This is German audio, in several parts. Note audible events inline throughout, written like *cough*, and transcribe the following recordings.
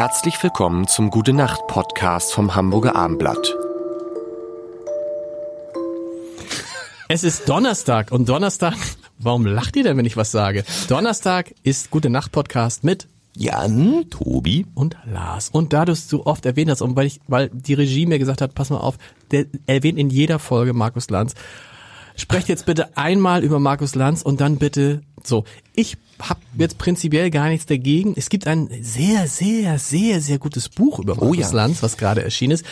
Herzlich willkommen zum Gute Nacht Podcast vom Hamburger Armblatt. Es ist Donnerstag und Donnerstag, warum lacht ihr denn, wenn ich was sage? Donnerstag ist Gute Nacht Podcast mit Jan, Tobi. und Lars. Und da du es so oft erwähnt hast und weil ich, weil die Regie mir gesagt hat, pass mal auf, der erwähnt in jeder Folge Markus Lanz. Sprecht jetzt bitte einmal über Markus Lanz und dann bitte so. Ich habe jetzt prinzipiell gar nichts dagegen. Es gibt ein sehr, sehr, sehr, sehr gutes Buch über Markus ja. Lanz, was gerade erschienen ist.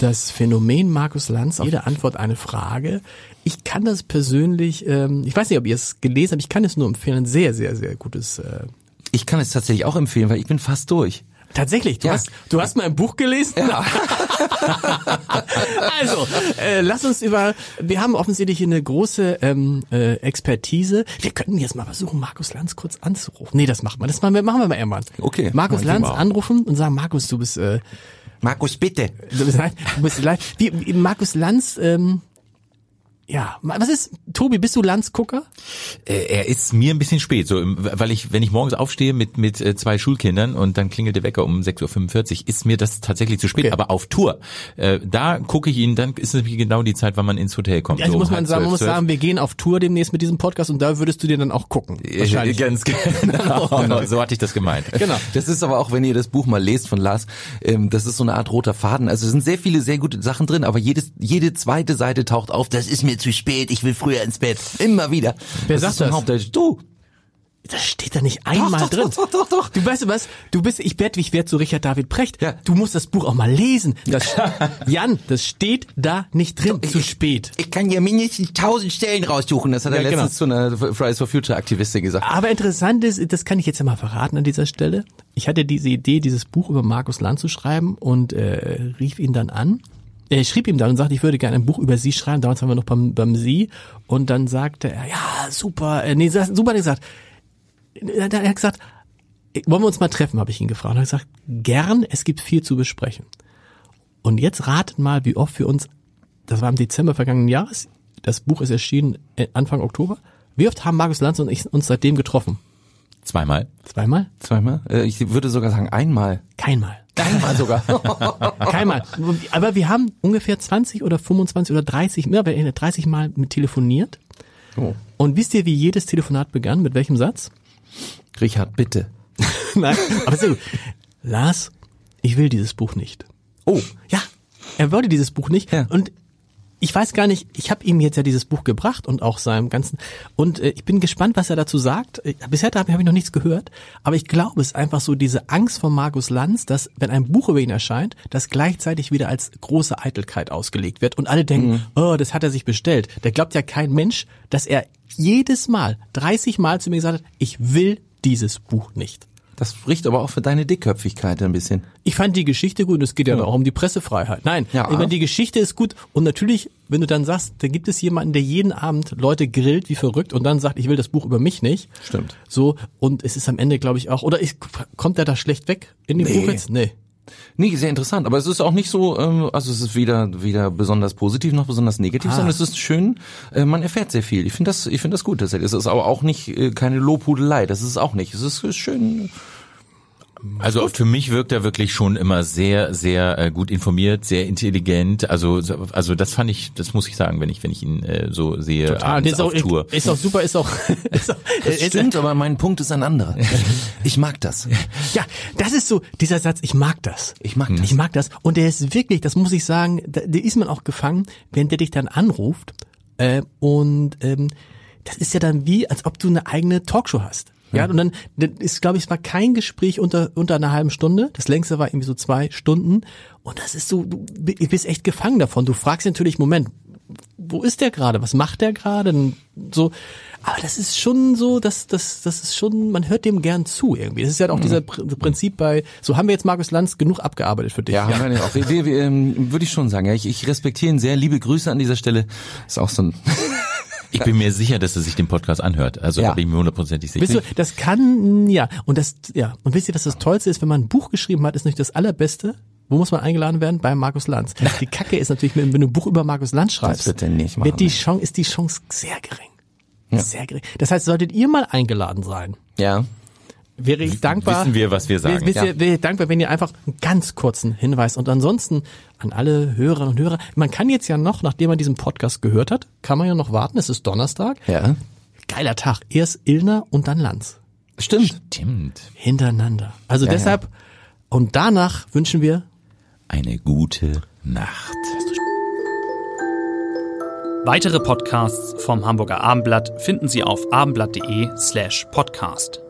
Das Phänomen Markus Lanz, auf jede Antwort eine Frage. Ich kann das persönlich, ähm, ich weiß nicht, ob ihr es gelesen habt, ich kann es nur empfehlen. Ein sehr, sehr, sehr gutes äh, Ich kann es tatsächlich auch empfehlen, weil ich bin fast durch. Tatsächlich, du Ja. hast du hast mein Buch gelesen. Ja. *laughs* *laughs* also, äh, lass uns über. Wir haben offensichtlich hier eine große ähm, äh, Expertise. Wir könnten jetzt mal versuchen, Markus Lanz kurz anzurufen. Nee, das machen wir. Das machen wir, machen wir mal irgendwann. Okay, Markus Lanz anrufen und sagen, Markus, du bist, äh, Markus, bitte. du bist live. Du bist live. Wie Markus Lanz. Ähm, ja, was ist, Tobi, bist du Lanz-Gucker? Äh, Er ist mir ein bisschen spät, so, weil ich, wenn ich morgens aufstehe mit mit äh, zwei Schulkindern und dann klingelt der Wecker um 6.45 Uhr, ist mir das tatsächlich zu spät. Okay. Aber auf Tour, äh, da gucke ich ihn, dann ist nämlich genau die Zeit, wann man ins Hotel kommt. Also so muss man sagen, man zwölf, muss zwölf. sagen, wir gehen auf Tour demnächst mit diesem Podcast und da würdest du dir dann auch gucken. Äh, Ganz genau, *laughs* *laughs* so hatte ich das gemeint. Genau. Das ist aber auch, wenn ihr das Buch mal lest von Lars, ähm, das ist so eine Art roter Faden. Also es sind sehr viele sehr gute Sachen drin, aber jedes, jede zweite Seite taucht auf, das ist mir zu spät, ich will früher ins Bett. Immer wieder. Wer das sagt das? Hauptteil. Du. Das steht da nicht einmal doch, drin. doch, doch, doch, doch. Du weißt du was? Du bist, ich werde, ich werde so Richard David Precht. Ja. Du musst das Buch auch mal lesen. Das, *laughs* Jan, das steht da nicht drin. zu spät. Ich kann ja mindestens tausend Stellen raussuchen. Das hat er Ja, genau. letztens zu einer Fridays for Future Aktivistin gesagt. Aber interessant ist, das kann ich jetzt ja mal verraten an dieser Stelle. Ich hatte diese Idee, dieses Buch über Markus Land zu schreiben und äh, rief ihn dann an. Er schrieb ihm dann und sagte, ich würde gerne ein Buch über Sie schreiben. Damals waren wir noch beim, beim Sie. Und dann sagte er, ja, super. Äh, nee, super, hat er gesagt. Er hat gesagt, wollen wir uns mal treffen, habe ich ihn gefragt. Und er hat gesagt, gern, es gibt viel zu besprechen. Und jetzt ratet mal, wie oft wir uns, das war im Dezember vergangenen Jahres, das Buch ist erschienen äh, Anfang Oktober. Wie oft haben Markus Lanz und ich uns seitdem getroffen? Zweimal. Zweimal? Zweimal? Äh, Ich würde sogar sagen einmal. Keinmal. Einmal sogar. *laughs* Keinmal. Aber wir haben ungefähr 20 oder 25 oder 30, ja, wir haben 30 Mal mit telefoniert. Oh. Und wisst ihr, wie jedes Telefonat begann? Mit welchem Satz? Richard, bitte. *laughs* Nein, aber sehr gut. Lars, ich will dieses Buch nicht. Oh. Ja, er wollte dieses Buch nicht. Ja. Und ich weiß gar nicht, ich habe ihm jetzt ja dieses Buch gebracht und auch seinem ganzen und äh, ich bin gespannt, was er dazu sagt. Äh, Bisher habe hab ich noch nichts gehört, aber ich glaube, es ist einfach so diese Angst von Markus Lanz, dass wenn ein Buch über ihn erscheint, das gleichzeitig wieder als große Eitelkeit ausgelegt wird und alle denken, oh, das hat er sich bestellt. Der glaubt ja kein Mensch, dass er jedes Mal 30 Mal zu mir gesagt hat, ich will dieses Buch nicht. Das spricht aber auch für deine Dickköpfigkeit ein bisschen. Ich fand die Geschichte gut und es geht ja, auch um die Pressefreiheit. Nein, Ja. ich meine, die Geschichte ist gut und natürlich, wenn du dann sagst, da gibt es jemanden, der jeden Abend Leute grillt wie verrückt und dann sagt, ich will das Buch über mich nicht. Stimmt. So, und es ist am Ende, glaube ich, auch, oder ist, kommt er da schlecht weg in dem Nee. Buch jetzt? Nee. Nee, sehr interessant. Aber es ist auch nicht so, ähm, also es ist weder weder besonders positiv noch besonders negativ, Ah. sondern es ist schön. Äh, man erfährt sehr viel. Ich finde das, ich finde das gut tatsächlich. Es ist aber auch nicht äh, keine Lobhudelei. Das ist es auch nicht. Es ist, ist schön. Also für mich wirkt er wirklich schon immer sehr, sehr äh, gut informiert, sehr intelligent. Also, also das fand ich, das muss ich sagen, wenn ich, wenn ich ihn äh, so sehe Ah, abends ist auch, auf Tour. ist auch super, ist auch, *laughs* ist auch Das ist, stimmt, aber mein Punkt ist ein anderer. Ich mag das. Ja, das ist so, dieser Satz, ich mag das. Ich mag das. Ich mag das. Und der ist wirklich, das muss ich sagen, da, der ist man auch gefangen, wenn der dich dann anruft. Äh, und ähm, das ist ja dann wie, als ob du eine eigene Talkshow hast. Ja, und dann ist, glaube ich, es war kein Gespräch unter unter einer halben Stunde. Das längste war irgendwie so zwei Stunden. Und das ist so, du bi- bist echt gefangen davon. Du fragst natürlich, Moment, wo ist der gerade? Was macht der gerade? So, aber das ist schon so, dass das das ist schon, man hört dem gern zu irgendwie. Das ist ja auch dieser Pr- Prinzip bei. So haben wir jetzt Markus Lanz genug abgearbeitet für dich. Ja, wir ja auch. Wir, wir, ähm, würde ich schon sagen. Ja, ich, ich respektiere ihn sehr. Liebe Grüße an dieser Stelle. Ist auch so ein. Ich bin mir sicher, dass er sich den Podcast anhört. Also Ja. bin ich mir hundertprozentig sicher. Wisst du, das kann, ja, und das, ja, und wisst ihr, was das Tollste ist, wenn man ein Buch geschrieben hat, ist nicht das allerbeste. Wo muss man eingeladen werden? Bei Markus Lanz. *laughs* Die Kacke ist natürlich, wenn du ein Buch über Markus Lanz schreibst, wird er nicht machen, wird die? Chance, ist die Chance sehr gering. Sehr gering. Das heißt, solltet ihr mal eingeladen sein, Ja. Wäre ich dankbar. Wissen wir, was wir sagen. Wäre, wäre, wäre ich dankbar, wenn ihr einfach einen ganz kurzen Hinweis und ansonsten an alle Hörerinnen und Hörer. Man kann jetzt ja noch, nachdem man diesen Podcast gehört hat, kann man ja noch warten. Es ist Donnerstag. Ja. Geiler Tag. Erst Illner und dann Lanz. Stimmt. Stimmt. Hintereinander. Also Ja, deshalb, und danach wünschen wir Eine gute Nacht. Weitere Podcasts vom Hamburger Abendblatt finden Sie auf abendblatt.de slash podcast.